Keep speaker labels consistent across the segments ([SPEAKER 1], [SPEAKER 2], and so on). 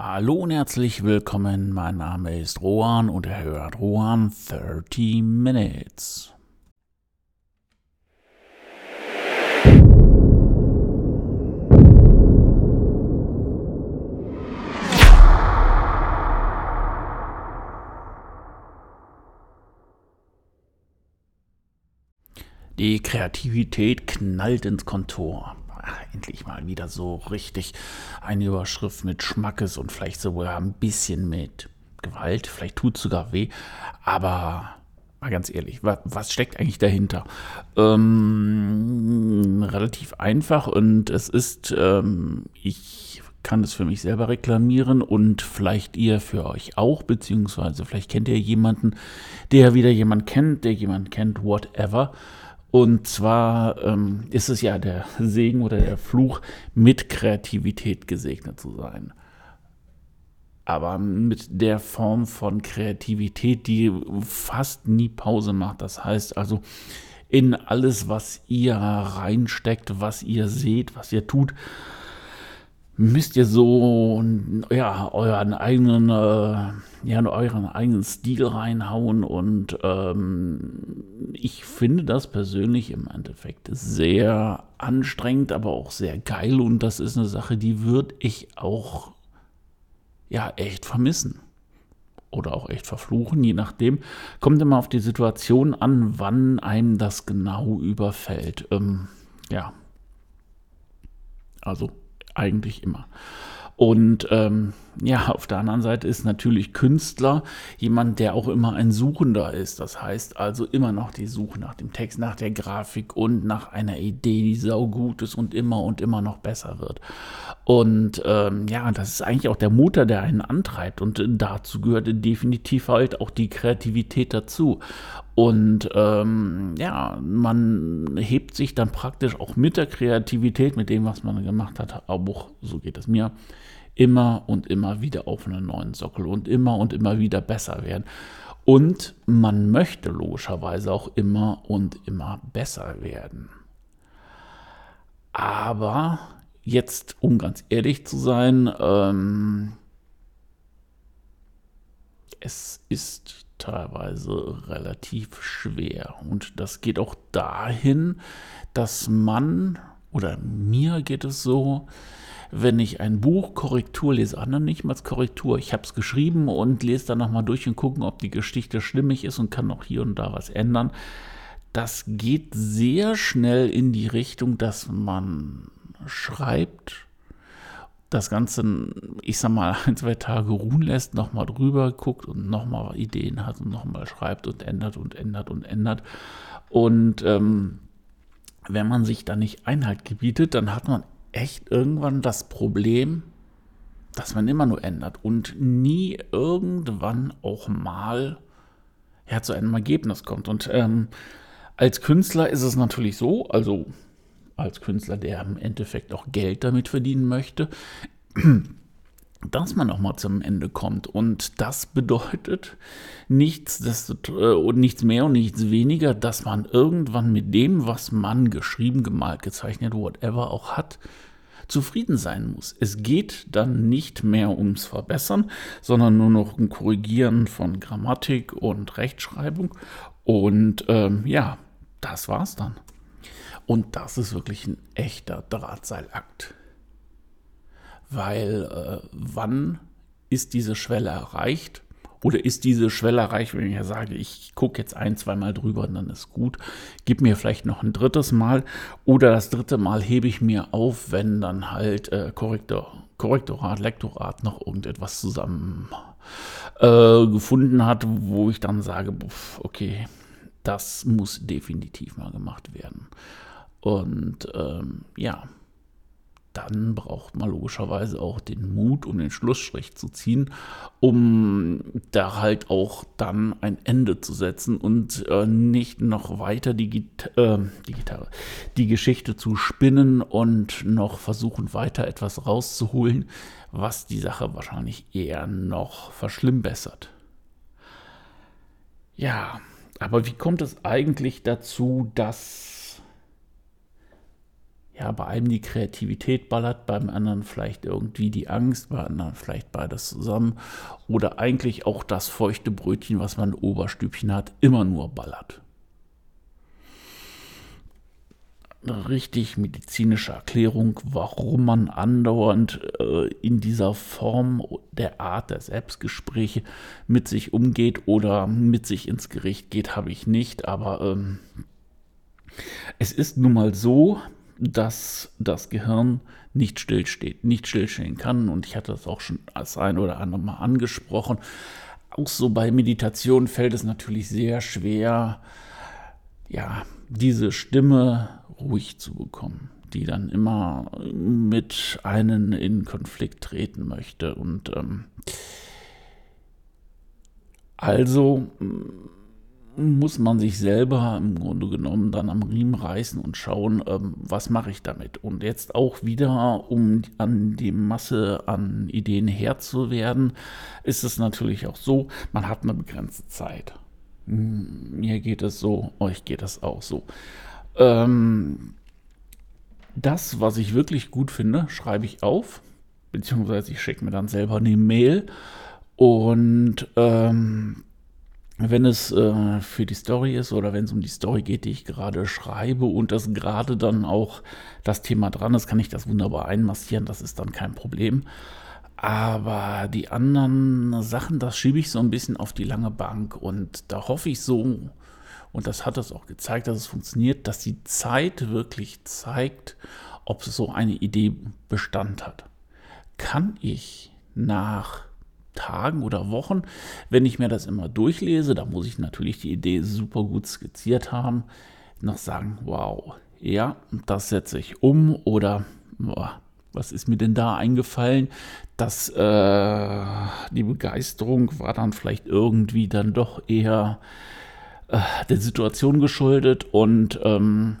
[SPEAKER 1] Hallo und herzlich willkommen. Mein Name ist Rohan und ihr hört Rohan 30 Minutes. Die Kreativität knallt ins Kontor. Ach, endlich mal wieder so richtig eine Überschrift mit Schmackes und vielleicht sogar ein bisschen mit Gewalt. Vielleicht tut es sogar weh. Aber mal ganz ehrlich, was, was steckt eigentlich dahinter? Ähm, relativ einfach und es ist, ähm, ich kann es für mich selber reklamieren und vielleicht ihr für euch auch, beziehungsweise vielleicht kennt ihr jemanden, der wieder jemand kennt, der jemand kennt, whatever. Und zwar ähm, ist es ja der Segen oder der Fluch, mit Kreativität gesegnet zu sein. Aber mit der Form von Kreativität, die fast nie Pause macht. Das heißt also, in alles, was ihr reinsteckt, was ihr seht, was ihr tut, müsst ihr so ja euren eigenen äh, ja euren eigenen Stil reinhauen und ähm, ich finde das persönlich im Endeffekt sehr anstrengend, aber auch sehr geil und das ist eine Sache, die würde ich auch ja echt vermissen oder auch echt verfluchen, je nachdem. Kommt immer auf die Situation an, wann einem das genau überfällt. Ähm, ja, also eigentlich immer. Und ähm, ja, auf der anderen Seite ist natürlich Künstler jemand, der auch immer ein Suchender ist. Das heißt also immer noch die Suche nach dem Text, nach der Grafik und nach einer Idee, die saugut ist und immer und immer noch besser wird. Und ähm, ja, das ist eigentlich auch der Motor, der einen antreibt. Und dazu gehört definitiv halt auch die Kreativität dazu. Und ähm, ja, man hebt sich dann praktisch auch mit der Kreativität, mit dem, was man gemacht hat, auch so geht es mir, immer und immer wieder auf einen neuen Sockel und immer und immer wieder besser werden. Und man möchte logischerweise auch immer und immer besser werden. Aber jetzt, um ganz ehrlich zu sein, ähm, es ist teilweise relativ schwer. Und das geht auch dahin, dass man, oder mir geht es so, wenn ich ein Buch Korrektur lese, anderen nicht mal Korrektur, ich habe es geschrieben und lese dann nochmal durch und gucken, ob die Geschichte stimmig ist und kann noch hier und da was ändern. Das geht sehr schnell in die Richtung, dass man schreibt das Ganze, ich sag mal, ein, zwei Tage ruhen lässt, nochmal drüber guckt und nochmal Ideen hat und nochmal schreibt und ändert und ändert und ändert. Und ähm, wenn man sich da nicht Einhalt gebietet, dann hat man echt irgendwann das Problem, dass man immer nur ändert und nie irgendwann auch mal ja, zu einem Ergebnis kommt. Und ähm, als Künstler ist es natürlich so, also als Künstler, der im Endeffekt auch Geld damit verdienen möchte, dass man auch mal zum Ende kommt. Und das bedeutet nichts, äh, und nichts mehr und nichts weniger, dass man irgendwann mit dem, was man geschrieben, gemalt, gezeichnet, whatever auch hat, zufrieden sein muss. Es geht dann nicht mehr ums Verbessern, sondern nur noch um Korrigieren von Grammatik und Rechtschreibung. Und ähm, ja, das war's dann. Und das ist wirklich ein echter Drahtseilakt. Weil äh, wann ist diese Schwelle erreicht? Oder ist diese Schwelle erreicht, wenn ich ja sage, ich gucke jetzt ein, zweimal drüber und dann ist gut. Gib mir vielleicht noch ein drittes Mal. Oder das dritte Mal hebe ich mir auf, wenn dann halt äh, Korrektor, Korrektorat, Lektorat noch irgendetwas zusammen äh, gefunden hat, wo ich dann sage, okay, das muss definitiv mal gemacht werden. Und ähm, ja, dann braucht man logischerweise auch den Mut, um den Schlussstrich zu ziehen, um da halt auch dann ein Ende zu setzen und äh, nicht noch weiter die, Gita äh, die Gitarre, die Geschichte zu spinnen und noch versuchen weiter etwas rauszuholen, was die Sache wahrscheinlich eher noch verschlimmbessert. Ja, aber wie kommt es eigentlich dazu, dass ja, bei einem die Kreativität ballert, beim anderen vielleicht irgendwie die Angst, bei anderen vielleicht beides zusammen. Oder eigentlich auch das feuchte Brötchen, was man im Oberstübchen hat, immer nur ballert. Eine richtig medizinische Erklärung, warum man andauernd äh, in dieser Form der Art der Selbstgespräche mit sich umgeht oder mit sich ins Gericht geht, habe ich nicht. Aber ähm, es ist nun mal so, dass das Gehirn nicht stillsteht, nicht stillstehen kann. Und ich hatte das auch schon als ein oder andere Mal angesprochen. Auch so bei Meditation fällt es natürlich sehr schwer, ja, diese Stimme ruhig zu bekommen, die dann immer mit einem in Konflikt treten möchte. Und ähm, also muss man sich selber im Grunde genommen dann am Riemen reißen und schauen, ähm, was mache ich damit. Und jetzt auch wieder, um an die Masse an Ideen Herr zu werden, ist es natürlich auch so, man hat eine begrenzte Zeit. Hm, mir geht es so, euch geht es auch so. Ähm, das, was ich wirklich gut finde, schreibe ich auf, beziehungsweise ich schicke mir dann selber eine Mail und ähm, wenn es äh, für die Story ist oder wenn es um die Story geht, die ich gerade schreibe und das gerade dann auch das Thema dran ist, kann ich das wunderbar einmassieren, das ist dann kein Problem. Aber die anderen Sachen, das schiebe ich so ein bisschen auf die lange Bank und da hoffe ich so, und das hat es auch gezeigt, dass es funktioniert, dass die Zeit wirklich zeigt, ob so eine Idee Bestand hat. Kann ich nach Tagen oder Wochen, wenn ich mir das immer durchlese, da muss ich natürlich die Idee super gut skizziert haben, noch sagen, wow, ja, das setze ich um oder boah, was ist mir denn da eingefallen? Dass äh, die Begeisterung war dann vielleicht irgendwie dann doch eher äh, der Situation geschuldet und ähm,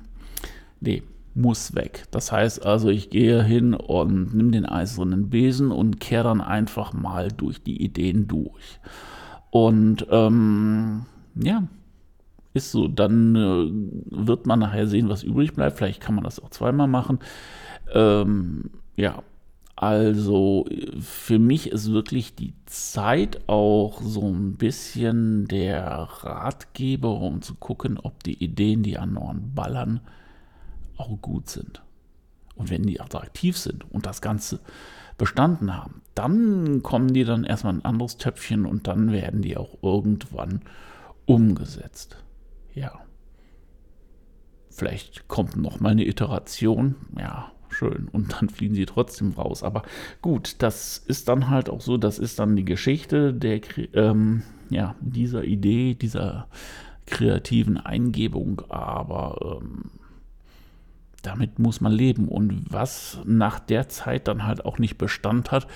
[SPEAKER 1] nee, muss weg. Das heißt also, ich gehe hin und nehme den eisernen Besen und kehre dann einfach mal durch die Ideen durch. Und ähm, ja, ist so. Dann äh, wird man nachher sehen, was übrig bleibt. Vielleicht kann man das auch zweimal machen. Ähm, ja, also für mich ist wirklich die Zeit auch so ein bisschen der Ratgeber, um zu gucken, ob die Ideen, die an Ohren ballern, auch gut sind. Und wenn die attraktiv sind und das Ganze bestanden haben, dann kommen die dann erstmal in ein anderes Töpfchen und dann werden die auch irgendwann umgesetzt. Ja. Vielleicht kommt noch mal eine Iteration, ja, schön. Und dann fliegen sie trotzdem raus. Aber gut, das ist dann halt auch so, das ist dann die Geschichte der, ähm, ja, dieser Idee, dieser kreativen Eingebung. Aber ähm, damit muss man leben. Und was nach der Zeit dann halt auch nicht Bestand hat,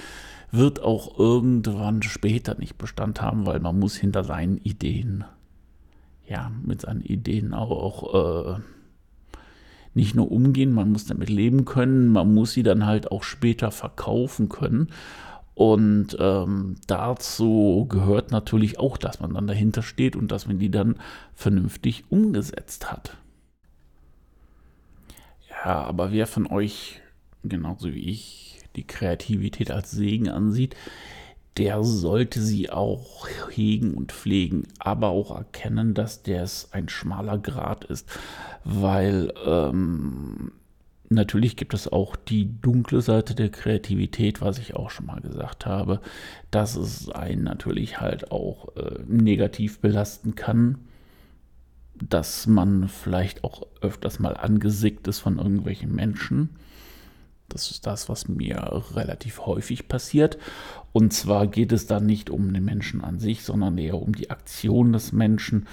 [SPEAKER 1] wird auch irgendwann später nicht Bestand haben, weil man muss hinter seinen Ideen, ja, mit seinen Ideen auch äh, nicht nur umgehen, man muss damit leben können, man muss sie dann halt auch später verkaufen können. Und ähm, dazu gehört natürlich auch, dass man dann dahinter steht und dass man die dann vernünftig umgesetzt hat. Ja, aber wer von euch, genauso wie ich, die Kreativität als Segen ansieht, der sollte sie auch hegen und pflegen, aber auch erkennen, dass das ein schmaler Grad ist, weil ähm, natürlich gibt es auch die dunkle Seite der Kreativität, was ich auch schon mal gesagt habe, dass es einen natürlich halt auch äh, negativ belasten kann dass man vielleicht auch öfters mal angesickt ist von irgendwelchen Menschen. Das ist das, was mir relativ häufig passiert. Und zwar geht es da nicht um den Menschen an sich, sondern eher um die Aktion des Menschen.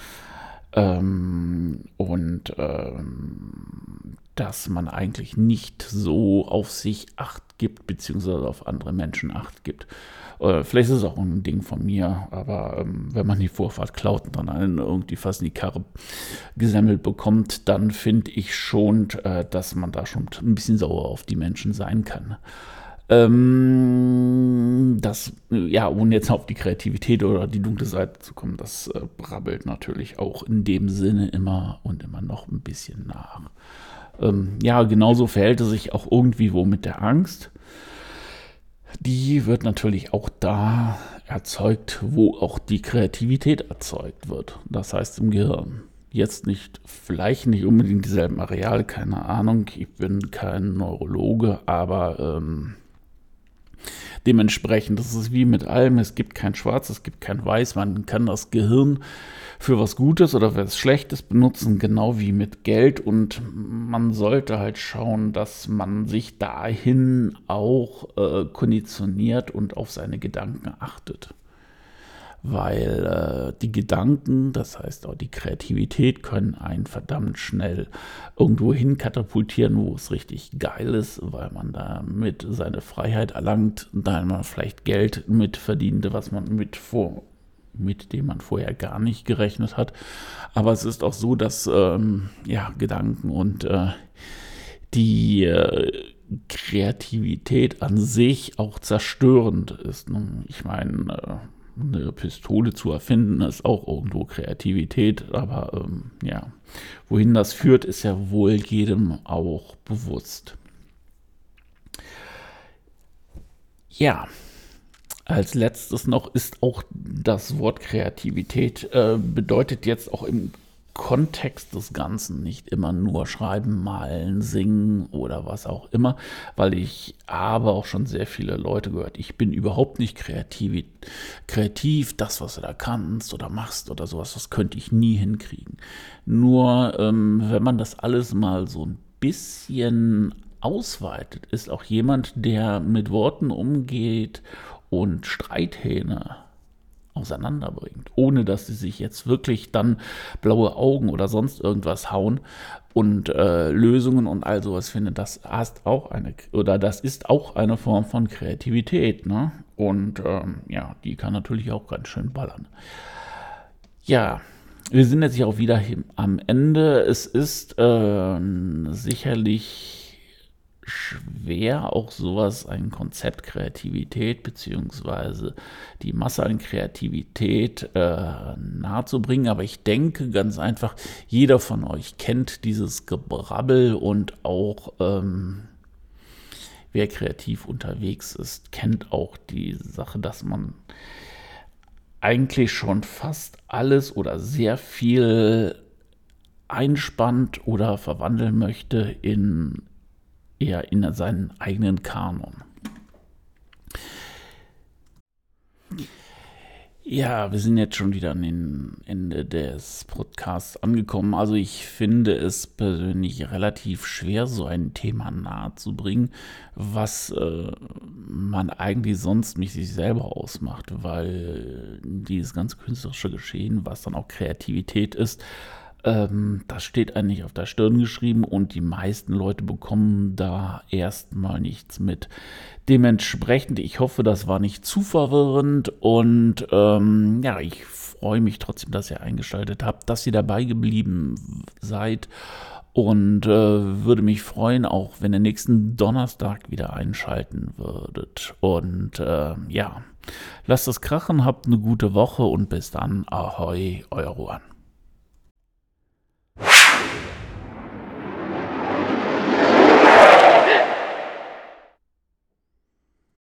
[SPEAKER 1] Ähm, und ähm, dass man eigentlich nicht so auf sich acht gibt, beziehungsweise auf andere Menschen acht gibt. Äh, vielleicht ist es auch ein Ding von mir, aber ähm, wenn man die Vorfahrt klaut und dann einen irgendwie fast in die Karre gesammelt bekommt, dann finde ich schon, äh, dass man da schon ein bisschen sauer auf die Menschen sein kann. Ähm, das, ja, ohne jetzt auf die Kreativität oder die dunkle Seite zu kommen, das äh, brabbelt natürlich auch in dem Sinne immer und immer noch ein bisschen nach. Ähm, ja, genauso verhält es sich auch irgendwie wo mit der Angst. Die wird natürlich auch da erzeugt, wo auch die Kreativität erzeugt wird. Das heißt im Gehirn. Jetzt nicht, vielleicht nicht unbedingt dieselben Areale, keine Ahnung. Ich bin kein Neurologe, aber ähm, dementsprechend, das ist wie mit allem, es gibt kein Schwarz, es gibt kein Weiß, man kann das Gehirn für was Gutes oder für was Schlechtes benutzen, genau wie mit Geld. Und man sollte halt schauen, dass man sich dahin auch äh, konditioniert und auf seine Gedanken achtet. Weil äh, die Gedanken, das heißt auch die Kreativität, können einen verdammt schnell irgendwo hin katapultieren, wo es richtig geil ist, weil man damit seine Freiheit erlangt, da man vielleicht Geld mit verdiente, was man mit vor mit dem man vorher gar nicht gerechnet hat. Aber es ist auch so, dass ähm, ja, Gedanken und äh, die äh, Kreativität an sich auch zerstörend ist. Ich meine, äh, eine Pistole zu erfinden ist auch irgendwo Kreativität, aber ähm, ja, wohin das führt, ist ja wohl jedem auch bewusst. Ja, als letztes noch ist auch das Wort Kreativität, äh, bedeutet jetzt auch im Kontext des Ganzen nicht immer nur schreiben, malen, singen oder was auch immer, weil ich habe auch schon sehr viele Leute gehört, ich bin überhaupt nicht kreativ, kreativ, das, was du da kannst oder machst oder sowas, das könnte ich nie hinkriegen. Nur ähm, wenn man das alles mal so ein bisschen ausweitet, ist auch jemand, der mit Worten umgeht und Streithähne auseinanderbringt, ohne dass sie sich jetzt wirklich dann blaue Augen oder sonst irgendwas hauen und äh, Lösungen und all sowas finde, das hast auch eine oder das ist auch eine Form von Kreativität, ne? Und ähm, ja, die kann natürlich auch ganz schön ballern. Ja, wir sind jetzt hier auch wieder am Ende. Es ist äh, sicherlich schwer, auch sowas, ein Konzept Kreativität beziehungsweise die Masse an Kreativität äh, nahezubringen. Aber ich denke ganz einfach, jeder von euch kennt dieses Gebrabbel und auch ähm, wer kreativ unterwegs ist, kennt auch die Sache, dass man eigentlich schon fast alles oder sehr viel einspannt oder verwandeln möchte in eher in seinen eigenen Kanon. Ja, wir sind jetzt schon wieder an den Ende des Podcasts angekommen. Also ich finde es persönlich relativ schwer, so ein Thema nahezubringen, was äh, man eigentlich sonst nicht sich selber ausmacht, weil dieses ganze künstlerische Geschehen, was dann auch Kreativität ist, ähm, das steht eigentlich auf der Stirn geschrieben und die meisten Leute bekommen da erstmal nichts mit. Dementsprechend, ich hoffe, das war nicht zu verwirrend und ähm, ja, ich freue mich trotzdem, dass ihr eingeschaltet habt, dass ihr dabei geblieben seid und äh, würde mich freuen, auch wenn ihr nächsten Donnerstag wieder einschalten würdet. Und äh, ja, lasst es krachen, habt eine gute Woche und bis dann. Ahoi, euer Ruan.